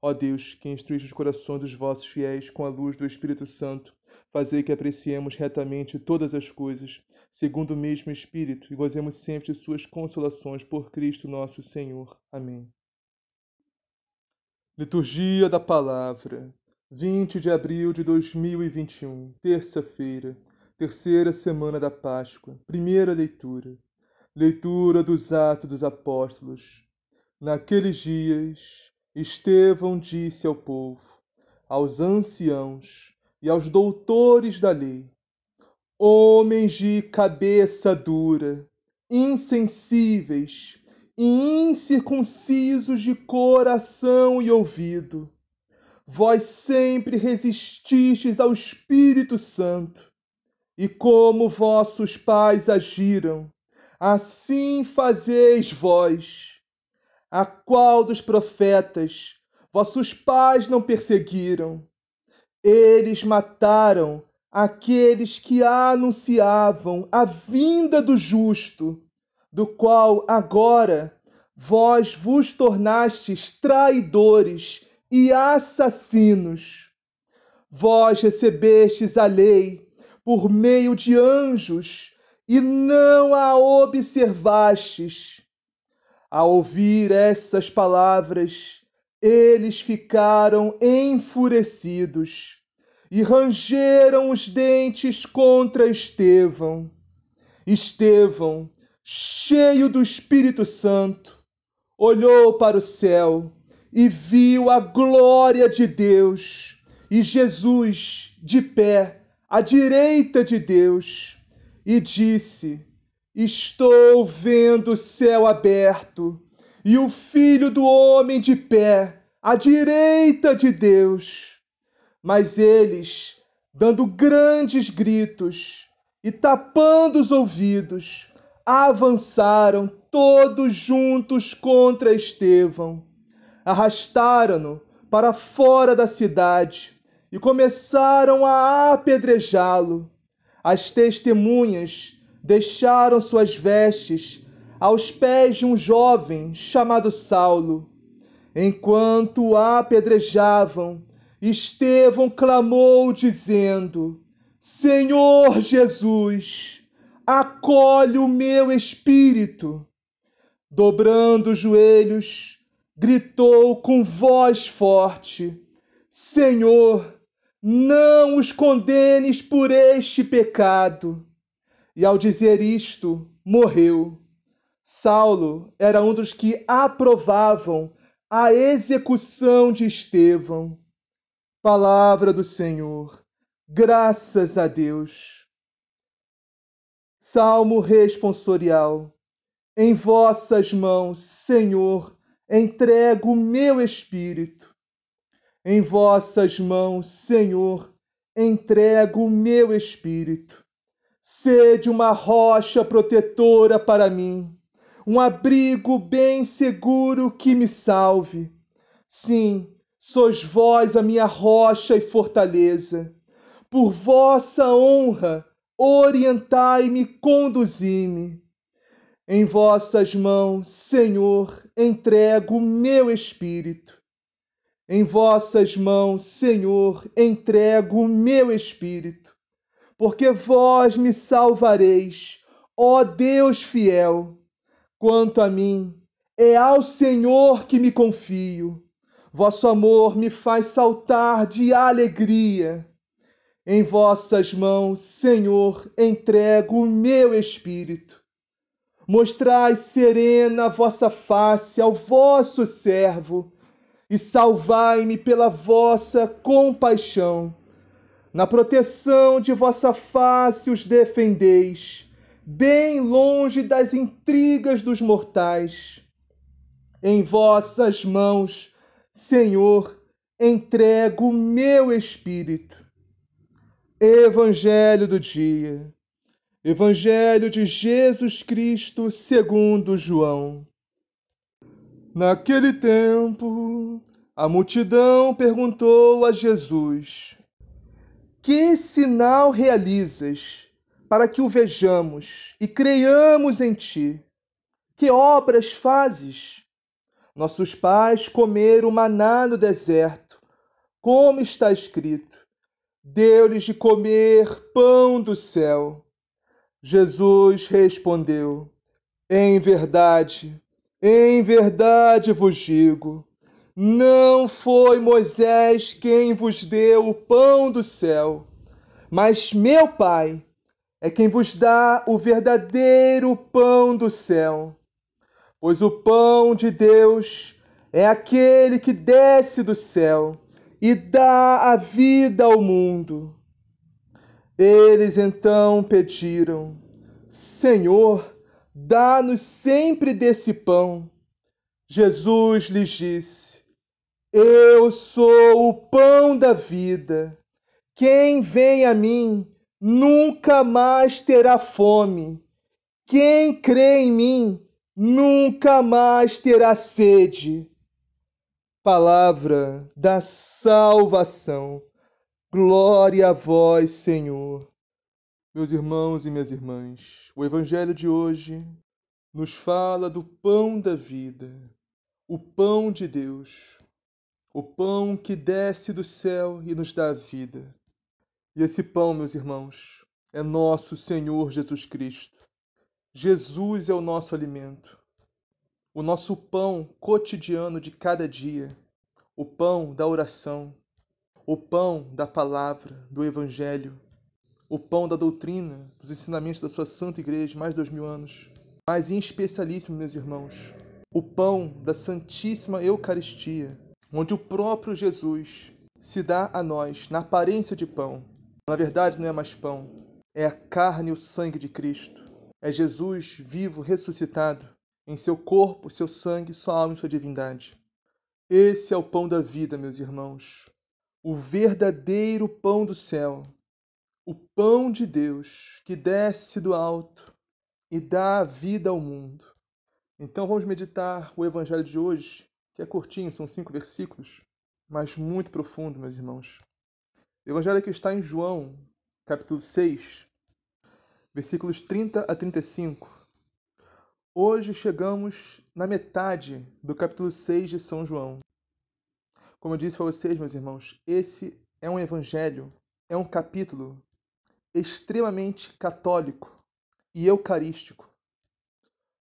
Ó Deus, que instruís os corações dos vossos fiéis com a luz do Espírito Santo, fazei que apreciemos retamente todas as coisas, segundo o mesmo Espírito, e gozemos sempre de suas consolações por Cristo nosso Senhor. Amém. Liturgia da Palavra, 20 de abril de 2021, terça-feira, terceira semana da Páscoa, primeira leitura. Leitura dos Atos dos Apóstolos. Naqueles dias, Estevão disse ao povo, aos anciãos e aos doutores da lei: Homens de cabeça dura, insensíveis e incircuncisos de coração e ouvido, vós sempre resististes ao Espírito Santo, e como vossos pais agiram, assim fazeis vós a qual dos profetas vossos pais não perseguiram? Eles mataram aqueles que anunciavam a vinda do justo, do qual agora vós vos tornastes traidores e assassinos. Vós recebestes a lei por meio de anjos e não a observastes ao ouvir essas palavras, eles ficaram enfurecidos e rangeram os dentes contra Estevão. Estevão, cheio do Espírito Santo, olhou para o céu e viu a glória de Deus e Jesus de pé à direita de Deus e disse: Estou vendo o céu aberto e o Filho do Homem de pé à direita de Deus. Mas eles, dando grandes gritos e tapando os ouvidos, avançaram todos juntos contra Estevão. Arrastaram-no para fora da cidade e começaram a apedrejá-lo. As testemunhas deixaram suas vestes aos pés de um jovem chamado Saulo. Enquanto o apedrejavam, Estevão clamou, dizendo: Senhor Jesus, acolhe o meu espírito. Dobrando os joelhos, gritou com voz forte: Senhor, não os condenes por este pecado. E ao dizer isto, morreu. Saulo era um dos que aprovavam a execução de Estevão. Palavra do Senhor. Graças a Deus. Salmo responsorial. Em vossas mãos, Senhor, entrego o meu espírito. Em vossas mãos, Senhor, entrego o meu espírito. Sede uma rocha protetora para mim, um abrigo bem seguro que me salve. Sim, sois vós a minha rocha e fortaleza. Por vossa honra, orientai-me, conduzi-me. Em vossas mãos, Senhor, entrego o meu espírito. Em vossas mãos, Senhor, entrego o meu espírito porque vós me salvareis, ó Deus fiel. Quanto a mim, é ao Senhor que me confio. Vosso amor me faz saltar de alegria. Em vossas mãos, Senhor, entrego o meu espírito. Mostrai serena a vossa face ao vosso servo e salvai-me pela vossa compaixão. Na proteção de vossa face os defendeis, bem longe das intrigas dos mortais. Em vossas mãos, Senhor, entrego o meu espírito. Evangelho do dia. Evangelho de Jesus Cristo segundo João. Naquele tempo, a multidão perguntou a Jesus: Que sinal realizas para que o vejamos e creiamos em ti? Que obras fazes? Nossos pais comeram maná no deserto, como está escrito: Deu-lhes de comer pão do céu. Jesus respondeu: Em verdade, em verdade vos digo, não foi Moisés quem vos deu o pão do céu, mas meu Pai é quem vos dá o verdadeiro pão do céu. Pois o pão de Deus é aquele que desce do céu e dá a vida ao mundo. Eles então pediram: Senhor, dá-nos sempre desse pão. Jesus lhes disse: Eu sou o pão da vida. Quem vem a mim nunca mais terá fome. Quem crê em mim nunca mais terá sede. Palavra da salvação. Glória a vós, Senhor. Meus irmãos e minhas irmãs, o Evangelho de hoje nos fala do pão da vida, o pão de Deus, o pão que desce do céu e nos dá vida. E esse pão, meus irmãos, é nosso Senhor Jesus Cristo. Jesus é o nosso alimento, o nosso pão cotidiano de cada dia, o pão da oração, o pão da palavra, do Evangelho, o pão da doutrina, dos ensinamentos da sua Santa Igreja, mais de dois mil anos. Mas em especialíssimo, meus irmãos, o pão da Santíssima Eucaristia, onde o próprio Jesus se dá a nós na aparência de pão. Na verdade, não é mais pão, é a carne e o sangue de Cristo é Jesus vivo, ressuscitado, em seu corpo, seu sangue, sua alma e sua divindade. Esse é o pão da vida, meus irmãos, o verdadeiro pão do céu, o pão de Deus que desce do alto e dá vida ao mundo. Então vamos meditar o evangelho de hoje, que é curtinho, são cinco versículos, mas muito profundo, meus irmãos. O evangelho que está em João, capítulo 6, versículos 30 a 35. Hoje chegamos na metade do capítulo 6 de São João. Como eu disse para vocês, meus irmãos, esse é um evangelho, é um capítulo extremamente católico e eucarístico.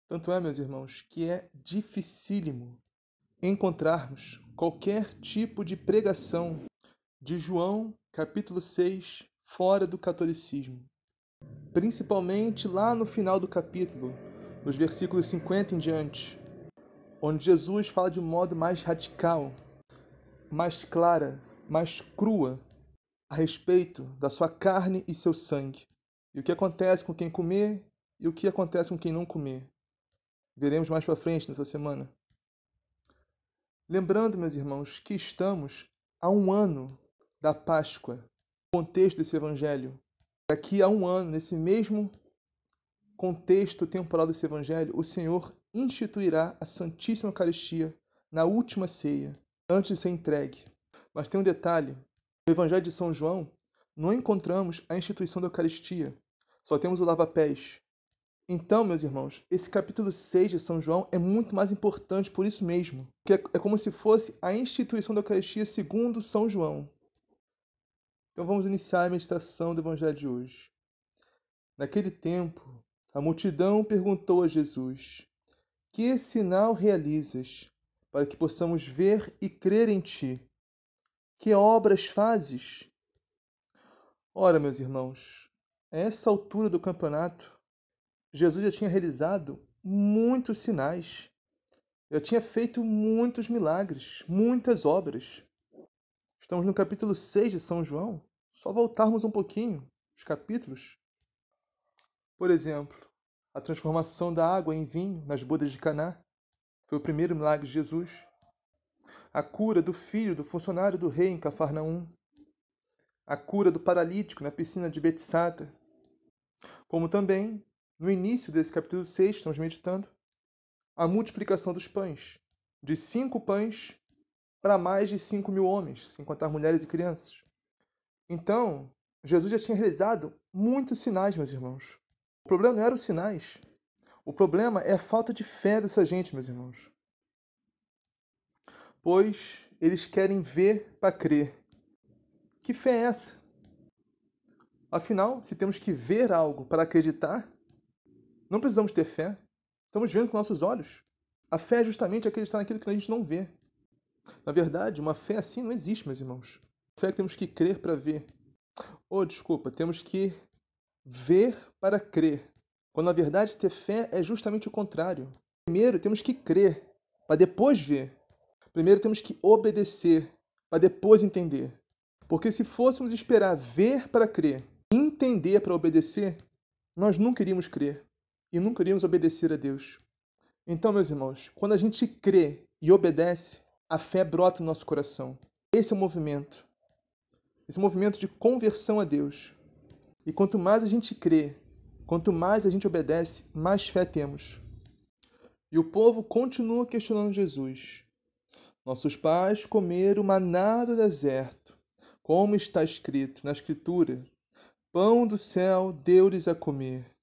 Tanto é, meus irmãos, que é dificílimo encontrarmos qualquer tipo de pregação de João, capítulo 6, fora do catolicismo principalmente lá no final do capítulo, nos versículos 50 em diante, onde Jesus fala de um modo mais radical, mais clara, mais crua a respeito da sua carne e seu sangue, e o que acontece com quem comer e o que acontece com quem não comer. Veremos mais para frente nessa semana. Lembrando, meus irmãos, que estamos a um ano da Páscoa, contexto desse evangelho, Daqui a um ano, nesse mesmo contexto temporal desse evangelho, o Senhor instituirá a Santíssima Eucaristia na última ceia, antes de ser entregue. Mas tem um detalhe: no Evangelho de São João, não encontramos a instituição da Eucaristia, só temos o lava-pés. Então, meus irmãos, esse capítulo 6 de São João é muito mais importante por isso mesmo, que é como se fosse a instituição da Eucaristia segundo São João. Então vamos iniciar a meditação do Evangelho de hoje. Naquele tempo, a multidão perguntou a Jesus: Que sinal realizas para que possamos ver e crer em Ti. Que obras fazes? Ora, meus irmãos, a essa altura do campeonato, Jesus já tinha realizado muitos sinais, já tinha feito muitos milagres, muitas obras. Estamos no capítulo 6 de São João, só voltarmos um pouquinho os capítulos. Por exemplo, a transformação da água em vinho nas bodas de Caná foi o primeiro milagre de Jesus. A cura do filho do funcionário do rei em Cafarnaum. A cura do paralítico na piscina de Betsata. Como também, no início desse capítulo 6, estamos meditando, a multiplicação dos pães. De cinco pães para mais de cinco mil homens, sem contar mulheres e crianças. Então, Jesus já tinha realizado muitos sinais, meus irmãos. O problema não eram os sinais. O problema é a falta de fé dessa gente, meus irmãos. Pois eles querem ver para crer. Que fé é essa? Afinal, se temos que ver algo para acreditar, não precisamos ter fé. Estamos vendo com nossos olhos. A fé é justamente acreditar naquilo que a gente não vê. Na verdade, uma fé assim não existe, meus irmãos. Fé que temos que crer para ver. Ou, oh, desculpa, temos que ver para crer. Quando na verdade ter fé é justamente o contrário. Primeiro temos que crer, para depois ver. Primeiro temos que obedecer, para depois entender. Porque se fôssemos esperar ver para crer, entender para obedecer, nós nunca iríamos crer e nunca iríamos obedecer a Deus. Então, meus irmãos, quando a gente crê e obedece, a fé brota no nosso coração. Esse é o movimento. Esse movimento de conversão a Deus. E quanto mais a gente crê, quanto mais a gente obedece, mais fé temos. E o povo continua questionando Jesus. Nossos pais comeram maná do deserto, como está escrito na Escritura: Pão do céu deu-lhes a comer.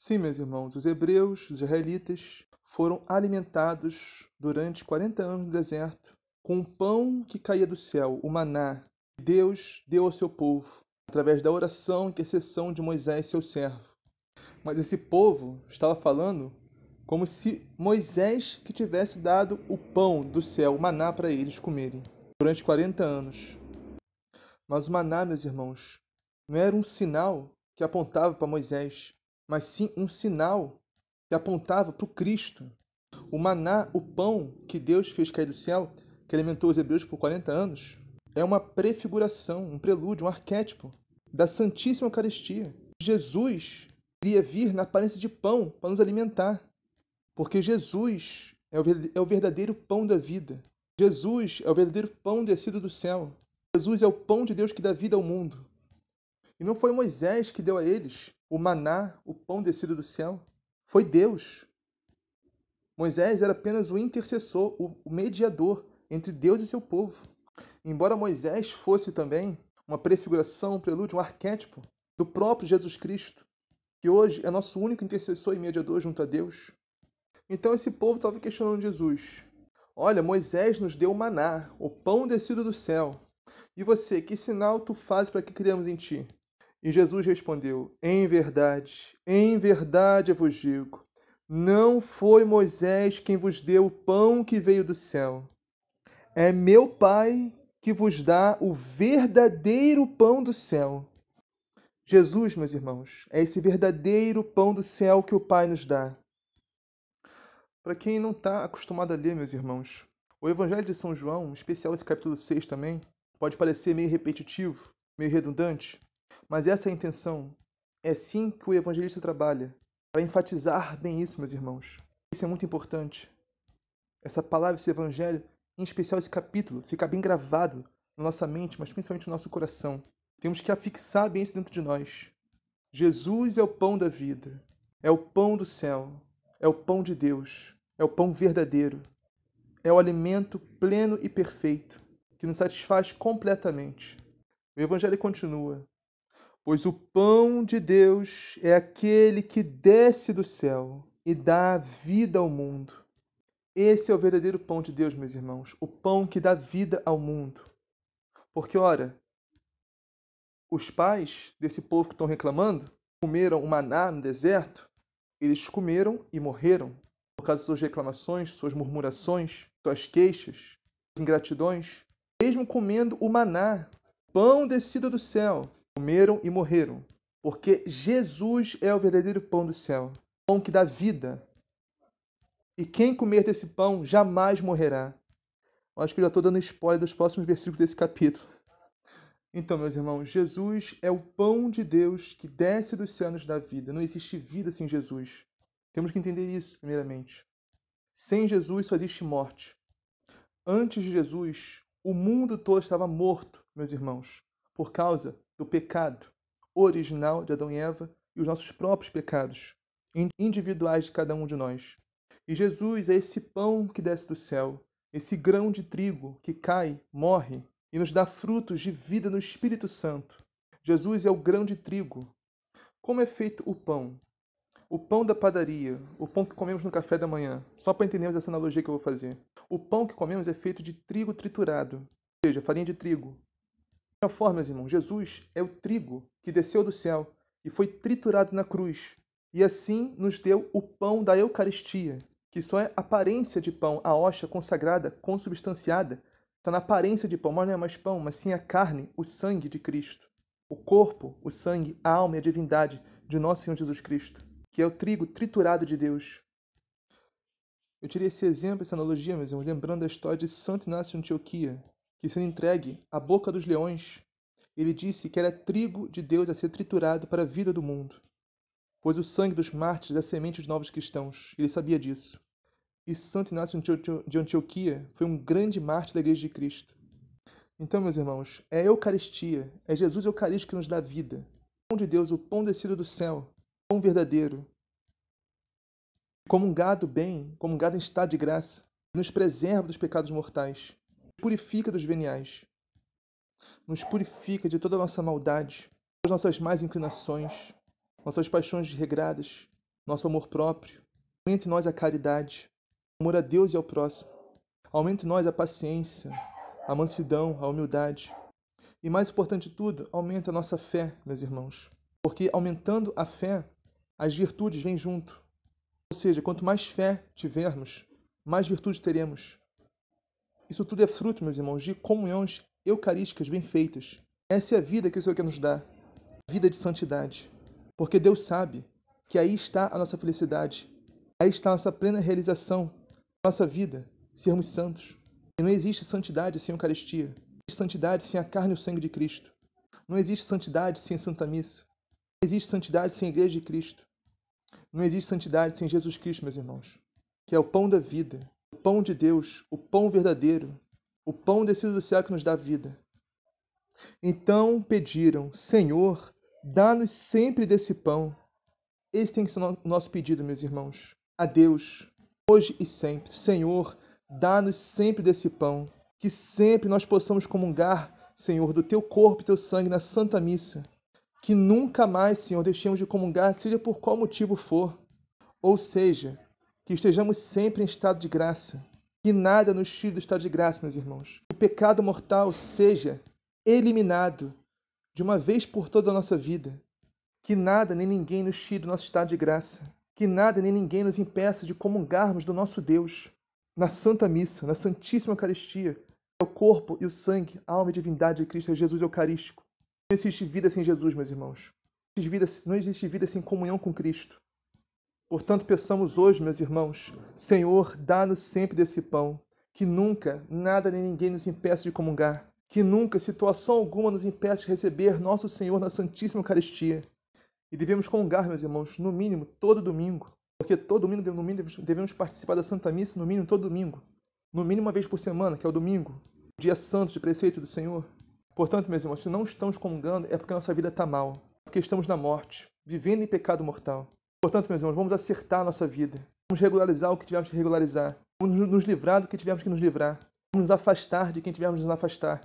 Sim, meus irmãos, os hebreus, os israelitas, foram alimentados durante 40 anos no deserto com o pão que caía do céu, o maná, que Deus deu ao seu povo, através da oração e intercessão de Moisés, seu servo. Mas esse povo estava falando como se Moisés que tivesse dado o pão do céu, o maná para eles comerem durante 40 anos. Mas o maná, meus irmãos, não era um sinal que apontava para Moisés, mas sim um sinal que apontava para o Cristo. O maná, o pão que Deus fez cair do céu, que alimentou os hebreus por 40 anos, é uma prefiguração, um prelúdio, um arquétipo da Santíssima Eucaristia. Jesus iria vir na aparência de pão para nos alimentar, porque Jesus é, é o verdadeiro pão da vida. Jesus é o verdadeiro pão descido do céu. Jesus é o pão de Deus que dá vida ao mundo. E não foi Moisés que deu a eles o maná, o pão descido do céu. Foi Deus. Moisés era apenas o intercessor, o mediador entre Deus e seu povo. Embora Moisés fosse também uma prefiguração, um prelúdio, um arquétipo do próprio Jesus Cristo, que hoje é nosso único intercessor e mediador junto a Deus. Então esse povo estava questionando Jesus. Olha, Moisés nos deu o maná, o pão descido do céu. E você, que sinal tu fazes para que criamos em ti? E Jesus respondeu: Em verdade, em verdade eu vos digo, não foi Moisés quem vos deu o pão que veio do céu. É meu Pai que vos dá o verdadeiro pão do céu. Jesus, meus irmãos, é esse verdadeiro pão do céu que o Pai nos dá. Para quem não está acostumado a ler, meus irmãos, o Evangelho de São João, em especial esse capítulo 6 também, pode parecer meio repetitivo, meio redundante, mas essa é a intenção. É assim que o evangelista trabalha, para enfatizar bem isso, meus irmãos. Isso é muito importante. Essa palavra, esse evangelho, em especial esse capítulo, fica bem gravado na nossa mente, mas principalmente no nosso coração. Temos que afixar bem isso dentro de nós. Jesus é o pão da vida, é o pão do céu, é o pão de Deus, é o pão verdadeiro, é o alimento pleno e perfeito que nos satisfaz completamente. O Evangelho continua: Pois o pão de Deus é aquele que desce do céu e dá vida ao mundo. Esse é o verdadeiro pão de Deus, meus irmãos, o pão que dá vida ao mundo. Porque, ora, os pais desse povo que estão reclamando comeram o maná no deserto, eles comeram e morreram. por causa de suas reclamações, suas murmurações, suas queixas, ingratidões, mesmo comendo o maná, pão descido do céu, comeram e morreram, porque Jesus é o verdadeiro pão do céu, pão que dá vida. E quem comer desse pão jamais morrerá. Eu acho que eu já estou dando spoiler dos próximos versículos desse capítulo. Então, meus irmãos, Jesus é o pão de Deus que desce dos céus da vida. Não existe vida sem Jesus. Temos que entender isso, primeiramente. Sem Jesus só existe morte. Antes de Jesus, o mundo todo estava morto, meus irmãos, por causa do pecado original de Adão e Eva e os nossos próprios pecados individuais de cada um de nós. E Jesus é esse pão que desce do céu, esse grão de trigo que cai, morre e nos dá frutos de vida no Espírito Santo. Jesus é o grão de trigo. Como é feito o pão? O pão da padaria, o pão que comemos no café da manhã, só para entendermos essa analogia que eu vou fazer. O pão que comemos é feito de trigo triturado, ou seja, farinha de trigo. De outra forma, meus Jesus é o trigo que desceu do céu e foi triturado na cruz. E assim nos deu o pão da Eucaristia, que só é aparência de pão, a hóstia consagrada, consubstanciada, está na aparência de pão, mas não é mais pão, mas sim a carne, o sangue de Cristo. O corpo, o sangue, a alma e a divindade de nosso Senhor Jesus Cristo, que é o trigo triturado de Deus. Eu tirei esse exemplo, essa analogia, meus irmãos, lembrando da história de Santo Inácio de Antioquia, que sendo entregue à boca dos leões, ele disse que era trigo de Deus a ser triturado para a vida do mundo pois o sangue dos mártires é a semente dos novos cristãos. Ele sabia disso. E Santo Inácio de Antioquia foi um grande mártir da Igreja de Cristo. Então, meus irmãos, é a Eucaristia, é Jesus Eucarístico que nos dá vida. O pão de Deus, o pão descido do céu, o pão verdadeiro. Como um gado bem, como um gado em estado de graça, nos preserva dos pecados mortais, purifica dos veniais, nos purifica de toda a nossa maldade, das nossas más inclinações, nossas paixões desregradas, nosso amor próprio. Aumente em nós a caridade, o amor a Deus e ao próximo. Aumente em nós a paciência, a mansidão, a humildade. E mais importante de tudo, aumenta a nossa fé, meus irmãos. Porque aumentando a fé, as virtudes vêm junto. Ou seja, quanto mais fé tivermos, mais virtudes teremos. Isso tudo é fruto, meus irmãos, de comunhões eucarísticas bem feitas. Essa é a vida que o Senhor quer nos dar. Vida de santidade. Porque Deus sabe que aí está a nossa felicidade, aí está a nossa plena realização, nossa vida, sermos santos. E não existe santidade sem Eucaristia, não existe santidade sem a carne e o sangue de Cristo, não existe santidade sem a Santa Missa, não existe santidade sem a Igreja de Cristo, não existe santidade sem Jesus Cristo, meus irmãos, que é o pão da vida, pão de Deus, o pão verdadeiro, o pão descido do céu que nos dá vida. Então pediram, Senhor, Dá-nos sempre desse pão. Esse tem que ser o nosso pedido, meus irmãos. A Deus, hoje e sempre. Senhor, dá-nos sempre desse pão. Que sempre nós possamos comungar, Senhor, do teu corpo e teu sangue na Santa Missa. Que nunca mais, Senhor, deixemos de comungar, seja por qual motivo for. Ou seja, que estejamos sempre em estado de graça. Que nada nos tire do estado de graça, meus irmãos. Que o pecado mortal seja eliminado de uma vez por toda a nossa vida. Que nada nem ninguém nos tire do nosso estado de graça. Que nada nem ninguém nos impeça de comungarmos do nosso Deus na Santa Missa, na Santíssima Eucaristia, é o corpo e o sangue, a alma e a divindade de Cristo, Jesus Eucarístico. Não existe vida sem Jesus, meus irmãos. Não existe vida sem comunhão com Cristo. Portanto, peçamos hoje, meus irmãos, Senhor, dá-nos sempre desse pão, que nunca, nada nem ninguém nos impeça de comungar que nunca situação alguma nos impeça de receber nosso Senhor na Santíssima Eucaristia. E devemos comungar, meus irmãos, no mínimo, todo domingo, porque todo domingo, no mínimo, devemos participar da Santa Missa, no mínimo, todo domingo. No mínimo, uma vez por semana, que é o domingo, dia santo de preceito do Senhor. Portanto, meus irmãos, se não estamos comungando, é porque a nossa vida está mal, porque estamos na morte, vivendo em pecado mortal. Portanto, meus irmãos, vamos acertar a nossa vida. Vamos regularizar o que tivermos que regularizar. Vamos nos livrar do que tivermos que nos livrar. Vamos nos afastar de quem tivermos que nos afastar.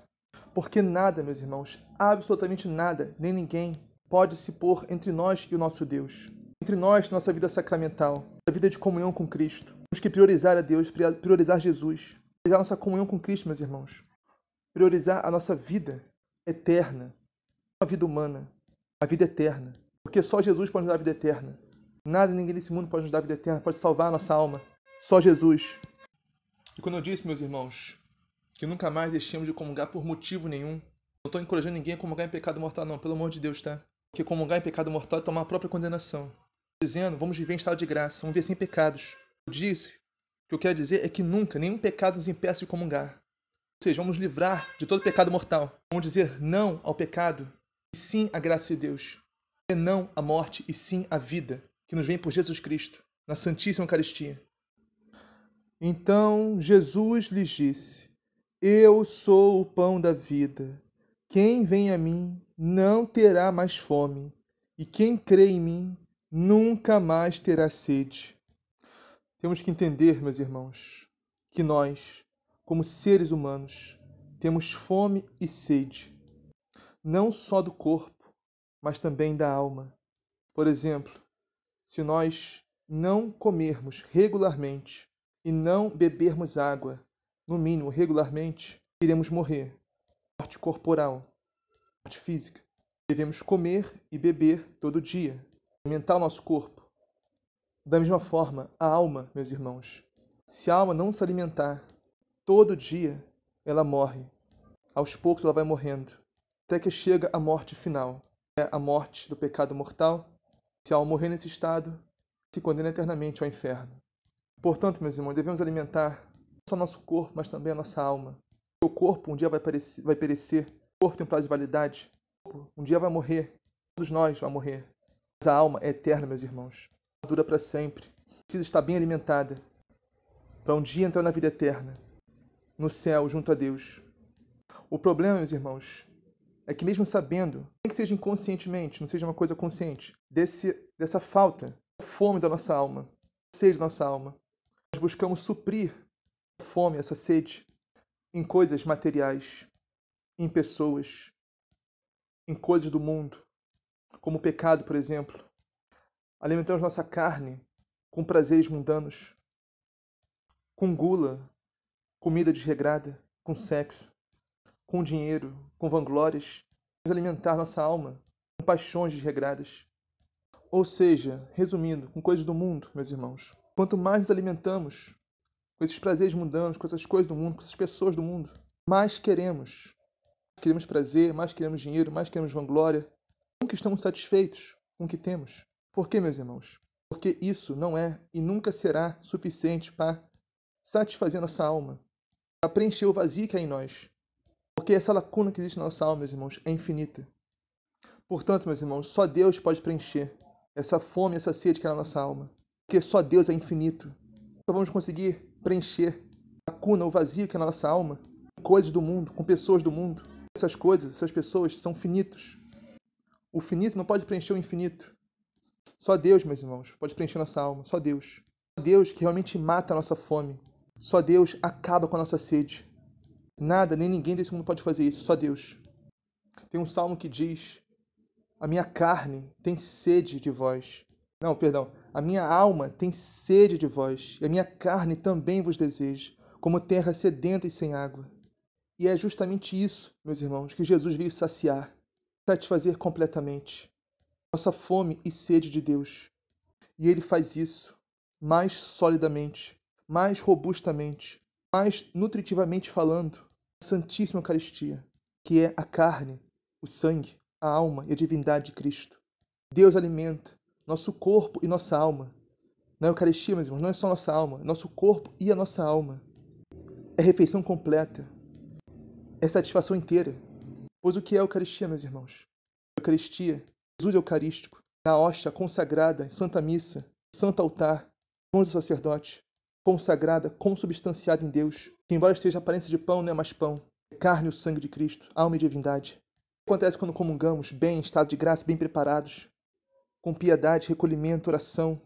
Porque nada, meus irmãos, absolutamente nada, nem ninguém, pode se pôr entre nós e o nosso Deus. Entre nós, nossa vida sacramental, a vida de comunhão com Cristo. Temos que priorizar a Deus, priorizar Jesus, priorizar nossa comunhão com Cristo, meus irmãos. Priorizar a nossa vida eterna, a vida humana, a vida eterna. Porque só Jesus pode nos dar a vida eterna. Nada, ninguém nesse mundo pode nos dar a vida eterna, pode salvar a nossa alma. Só Jesus. E quando eu disse, meus irmãos, que nunca mais deixemos de comungar por motivo nenhum, não estou encorajando ninguém a comungar em pecado mortal, não, pelo amor de Deus, tá? Porque comungar em pecado mortal é tomar a própria condenação. Dizendo, vamos viver em estado de graça, vamos viver sem pecados. Eu disse, o que eu quero dizer é que nunca, nenhum pecado nos impeça de comungar. Ou seja, vamos livrar de todo pecado mortal. Vamos dizer não ao pecado e sim à graça de Deus. E não à morte e sim à vida que nos vem por Jesus Cristo, na Santíssima Eucaristia. Então Jesus lhes disse: Eu sou o pão da vida. Quem vem a mim não terá mais fome, e quem crê em mim nunca mais terá sede. Temos que entender, meus irmãos, que nós, como seres humanos, temos fome e sede, não só do corpo, mas também da alma. Por exemplo, se nós não comermos regularmente e não bebermos água, no mínimo regularmente, iremos morrer. Morte corporal, morte física. Devemos comer e beber todo dia, alimentar o nosso corpo. Da mesma forma, a alma, meus irmãos. Se a alma não se alimentar todo dia, ela morre. Aos poucos ela vai morrendo, até que chega a morte final, é a morte do pecado mortal. Se a alma morrer nesse estado, se condena eternamente ao inferno. Portanto, meus irmãos, devemos alimentar não só nosso corpo, mas também a nossa alma. O corpo um dia vai perecer, vai perecer. o corpo tem um prazo de validade, o corpo um dia vai morrer, todos nós vamos morrer. Mas a alma é eterna, meus irmãos, dura para sempre, precisa estar bem alimentada para um dia entrar na vida eterna, no céu, junto a Deus. O problema, meus irmãos, é que mesmo sabendo, nem que seja inconscientemente, não seja uma coisa consciente, desse, dessa falta, fome da nossa alma, sede da nossa alma, nós buscamos suprir a fome, essa sede, em coisas materiais, em pessoas, em coisas do mundo, como o pecado, por exemplo. Alimentamos nossa carne com prazeres mundanos, com gula, comida desregrada, com sexo, com dinheiro, com vanglórias. Alimentar nossa alma com paixões desregradas. Ou seja, resumindo, com coisas do mundo, meus irmãos. Quanto mais nos alimentamos com esses prazeres mundanos, com essas coisas do mundo, com essas pessoas do mundo, mais queremos. Queremos prazer, mais queremos dinheiro, mais queremos vanglória. Nunca estamos satisfeitos com o que temos. Por quê, meus irmãos? Porque isso não é e nunca será suficiente para satisfazer nossa alma, para preencher o vazio que há em nós. Porque essa lacuna que existe na nossa alma, meus irmãos, é infinita. Portanto, meus irmãos, só Deus pode preencher essa fome, essa sede que é na nossa alma porque só Deus é infinito. Só vamos conseguir preencher a lacuna, o vazio que é na nossa alma, com coisas do mundo, com pessoas do mundo. Essas coisas, essas pessoas são finitos. O finito não pode preencher o infinito. Só Deus, meus irmãos, pode preencher nossa alma. Só Deus. Só Deus que realmente mata a nossa fome. Só Deus acaba com a nossa sede. Nada, nem ninguém desse mundo pode fazer isso. Só Deus. Tem um salmo que diz: A minha carne tem sede de vós. Não, perdão. A minha alma tem sede de vós, e a minha carne também vos deseja, como terra sedenta e sem água. E é justamente isso, meus irmãos, que Jesus veio saciar, satisfazer completamente nossa fome e sede de Deus. E ele faz isso mais solidamente, mais robustamente, mais nutritivamente falando, a Santíssima Eucaristia, que é a carne, o sangue, a alma e a divindade de Cristo. Deus alimenta, nosso corpo e nossa alma. Na Eucaristia, meus irmãos, não é só nossa alma, é nosso corpo e a nossa alma. É refeição completa. É satisfação inteira. Pois o que é a Eucaristia, meus irmãos? A Eucaristia, Jesus Eucarístico, na hóstia consagrada, em Santa Missa, Santo Altar, mãos do sacerdote, consagrada, consubstanciada em Deus, que embora esteja a aparência de pão, não é mais pão, é carne o sangue de Cristo, alma e divindade. O que acontece quando comungamos, bem, em estado de graça, bem preparados, com piedade, recolhimento, oração,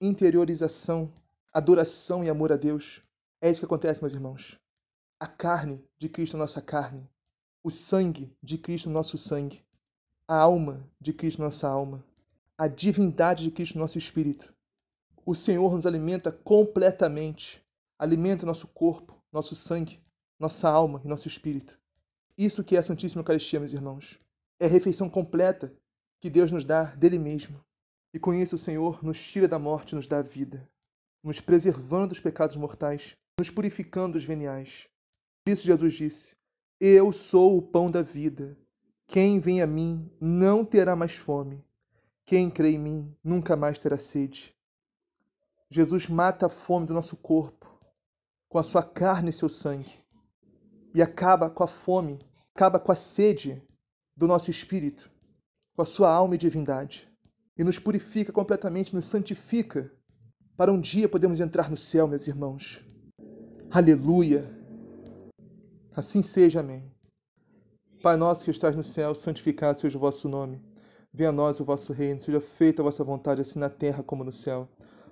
interiorização, adoração e amor a Deus. É isso que acontece, meus irmãos. A carne de Cristo, nossa carne. O sangue de Cristo, nosso sangue. A alma de Cristo, nossa alma. A divindade de Cristo, nosso espírito. O Senhor nos alimenta completamente. Alimenta nosso corpo, nosso sangue, nossa alma e nosso espírito. Isso que é a Santíssima Eucaristia, meus irmãos. É a refeição completa que Deus nos dá dele mesmo. E com isso o Senhor nos tira da morte e nos dá vida. nos preservando dos pecados mortais, nos purificando dos veniais. Por isso Jesus disse: Eu sou o pão da vida. Quem vem a mim não terá mais fome. Quem crê em mim nunca mais terá sede. Jesus mata a fome do nosso corpo com a sua carne e seu sangue e acaba com a fome, acaba com a sede do nosso espírito, com a sua alma e divindade e nos purifica completamente, nos santifica para um dia podermos entrar no céu, meus irmãos. Aleluia! Assim seja, amém. Pai nosso que estás no céu, santificado seja o vosso nome. Venha a nós o vosso reino, seja feita a vossa vontade, assim na terra como no céu.